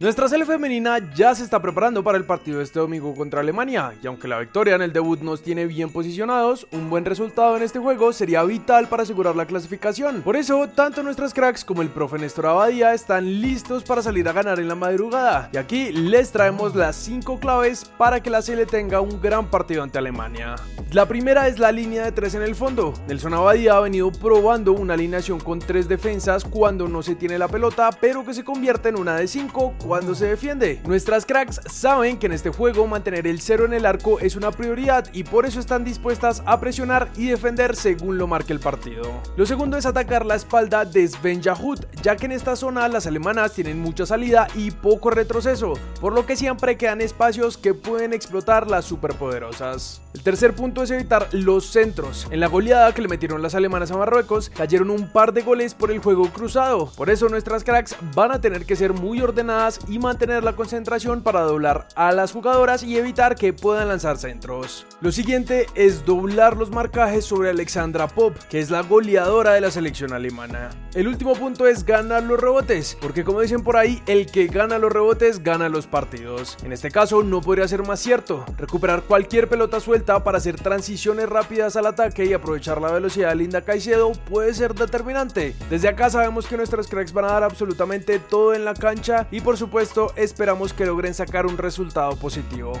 Nuestra sele femenina ya se está preparando para el partido este domingo contra Alemania, y aunque la victoria en el debut nos tiene bien posicionados, un buen resultado en este juego sería vital para asegurar la clasificación. Por eso, tanto nuestras cracks como el profe Néstor Abadía están listos para salir a ganar en la madrugada, y aquí les traemos las 5 claves para que la sele tenga un gran partido ante Alemania. La primera es la línea de 3 en el fondo. Nelson Abadía ha venido probando una alineación con 3 defensas cuando no se tiene la pelota, pero que se convierte en una de 5 cuando se defiende. Nuestras cracks saben que en este juego mantener el cero en el arco es una prioridad y por eso están dispuestas a presionar y defender según lo marque el partido. Lo segundo es atacar la espalda de Sven Yahut, ya que en esta zona las alemanas tienen mucha salida y poco retroceso, por lo que siempre quedan espacios que pueden explotar las superpoderosas. El tercer punto es evitar los centros. En la goleada que le metieron las alemanas a Marruecos, cayeron un par de goles por el juego cruzado. Por eso nuestras cracks van a tener que ser muy ordenadas y mantener la concentración para doblar a las jugadoras y evitar que puedan lanzar centros. Lo siguiente es doblar los marcajes sobre Alexandra Pop, que es la goleadora de la selección alemana. El último punto es ganar los rebotes, porque como dicen por ahí, el que gana los rebotes gana los partidos. En este caso no podría ser más cierto. Recuperar cualquier pelota suelta para hacer transiciones rápidas al ataque y aprovechar la velocidad de Linda Caicedo puede ser determinante. Desde acá sabemos que nuestras cracks van a dar absolutamente todo en la cancha y por supuesto esperamos que logren sacar un resultado positivo.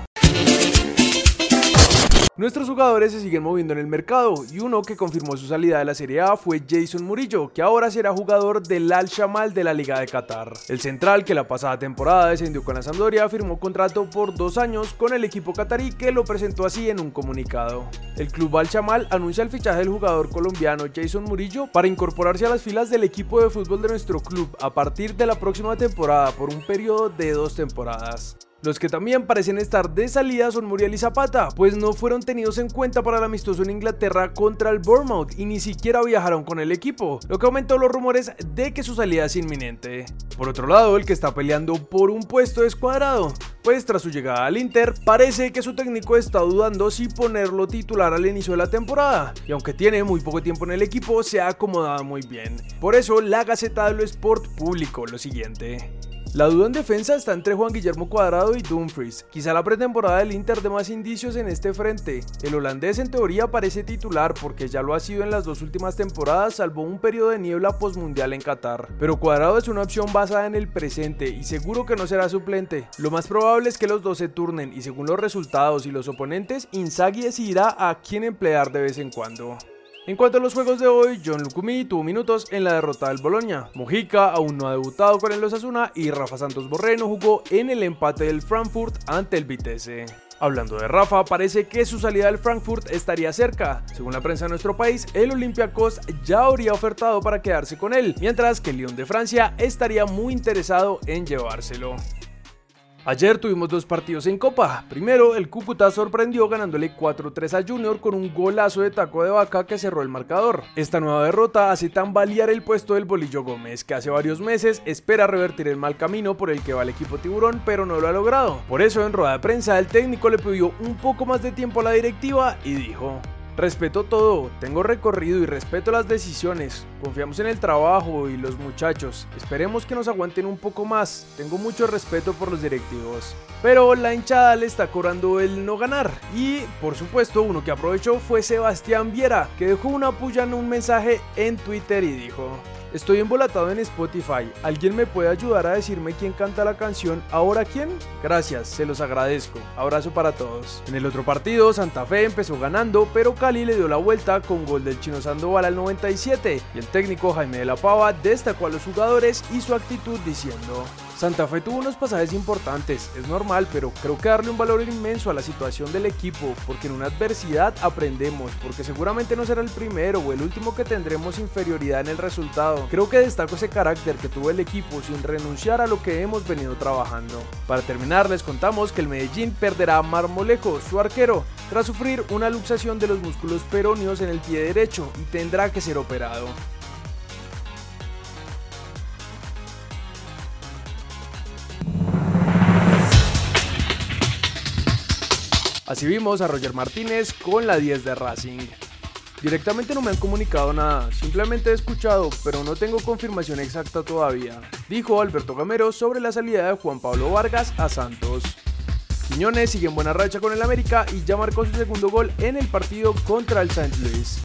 Nuestros jugadores se siguen moviendo en el mercado y uno que confirmó su salida de la Serie A fue Jason Murillo, que ahora será jugador del Al Shamal de la Liga de Qatar. El central que la pasada temporada descendió con la Sampdoria firmó contrato por dos años con el equipo qatarí que lo presentó así en un comunicado. El club Al Shamal anuncia el fichaje del jugador colombiano Jason Murillo para incorporarse a las filas del equipo de fútbol de nuestro club a partir de la próxima temporada por un periodo de dos temporadas. Los que también parecen estar de salida son Muriel y Zapata, pues no fueron tenidos en cuenta para el amistoso en Inglaterra contra el Bournemouth y ni siquiera viajaron con el equipo, lo que aumentó los rumores de que su salida es inminente. Por otro lado, el que está peleando por un puesto es Cuadrado, pues tras su llegada al Inter, parece que su técnico está dudando si ponerlo titular al inicio de la temporada, y aunque tiene muy poco tiempo en el equipo, se ha acomodado muy bien. Por eso, la Gaceta de lo Sport publicó lo siguiente. La duda en defensa está entre Juan Guillermo Cuadrado y Dumfries. Quizá la pretemporada del Inter de más indicios en este frente. El holandés en teoría parece titular porque ya lo ha sido en las dos últimas temporadas salvo un periodo de niebla postmundial en Qatar. Pero Cuadrado es una opción basada en el presente y seguro que no será suplente. Lo más probable es que los dos se turnen y según los resultados y los oponentes, Inzaghi decidirá a quién emplear de vez en cuando. En cuanto a los juegos de hoy, John Lucumí tuvo minutos en la derrota del Boloña. Mojica aún no ha debutado con el Osasuna y Rafa Santos Borreno jugó en el empate del Frankfurt ante el Vitesse. Hablando de Rafa, parece que su salida del Frankfurt estaría cerca. Según la prensa de nuestro país, el Olympiacos ya habría ofertado para quedarse con él, mientras que el Lyon de Francia estaría muy interesado en llevárselo. Ayer tuvimos dos partidos en Copa. Primero, el Cúcuta sorprendió ganándole 4-3 a Junior con un golazo de taco de vaca que cerró el marcador. Esta nueva derrota hace tambalear el puesto del Bolillo Gómez, que hace varios meses espera revertir el mal camino por el que va el equipo tiburón, pero no lo ha logrado. Por eso, en rueda de prensa, el técnico le pidió un poco más de tiempo a la directiva y dijo: Respeto todo, tengo recorrido y respeto las decisiones. Confiamos en el trabajo y los muchachos. Esperemos que nos aguanten un poco más. Tengo mucho respeto por los directivos. Pero la hinchada le está cobrando el no ganar. Y, por supuesto, uno que aprovechó fue Sebastián Viera, que dejó una puya en un mensaje en Twitter y dijo... Estoy embolatado en Spotify. ¿Alguien me puede ayudar a decirme quién canta la canción Ahora quién? Gracias, se los agradezco. Abrazo para todos. En el otro partido, Santa Fe empezó ganando, pero Cali le dio la vuelta con gol del chino Sandoval al 97 y el técnico Jaime de la Pava destacó a los jugadores y su actitud diciendo: Santa Fe tuvo unos pasajes importantes, es normal, pero creo que darle un valor inmenso a la situación del equipo, porque en una adversidad aprendemos, porque seguramente no será el primero o el último que tendremos inferioridad en el resultado. Creo que destaco ese carácter que tuvo el equipo sin renunciar a lo que hemos venido trabajando. Para terminar, les contamos que el Medellín perderá a Marmolejo, su arquero, tras sufrir una luxación de los músculos peroneos en el pie derecho y tendrá que ser operado. Así vimos a Roger Martínez con la 10 de Racing. Directamente no me han comunicado nada, simplemente he escuchado, pero no tengo confirmación exacta todavía, dijo Alberto Gamero sobre la salida de Juan Pablo Vargas a Santos. Quiñones sigue en buena racha con el América y ya marcó su segundo gol en el partido contra el St. Louis.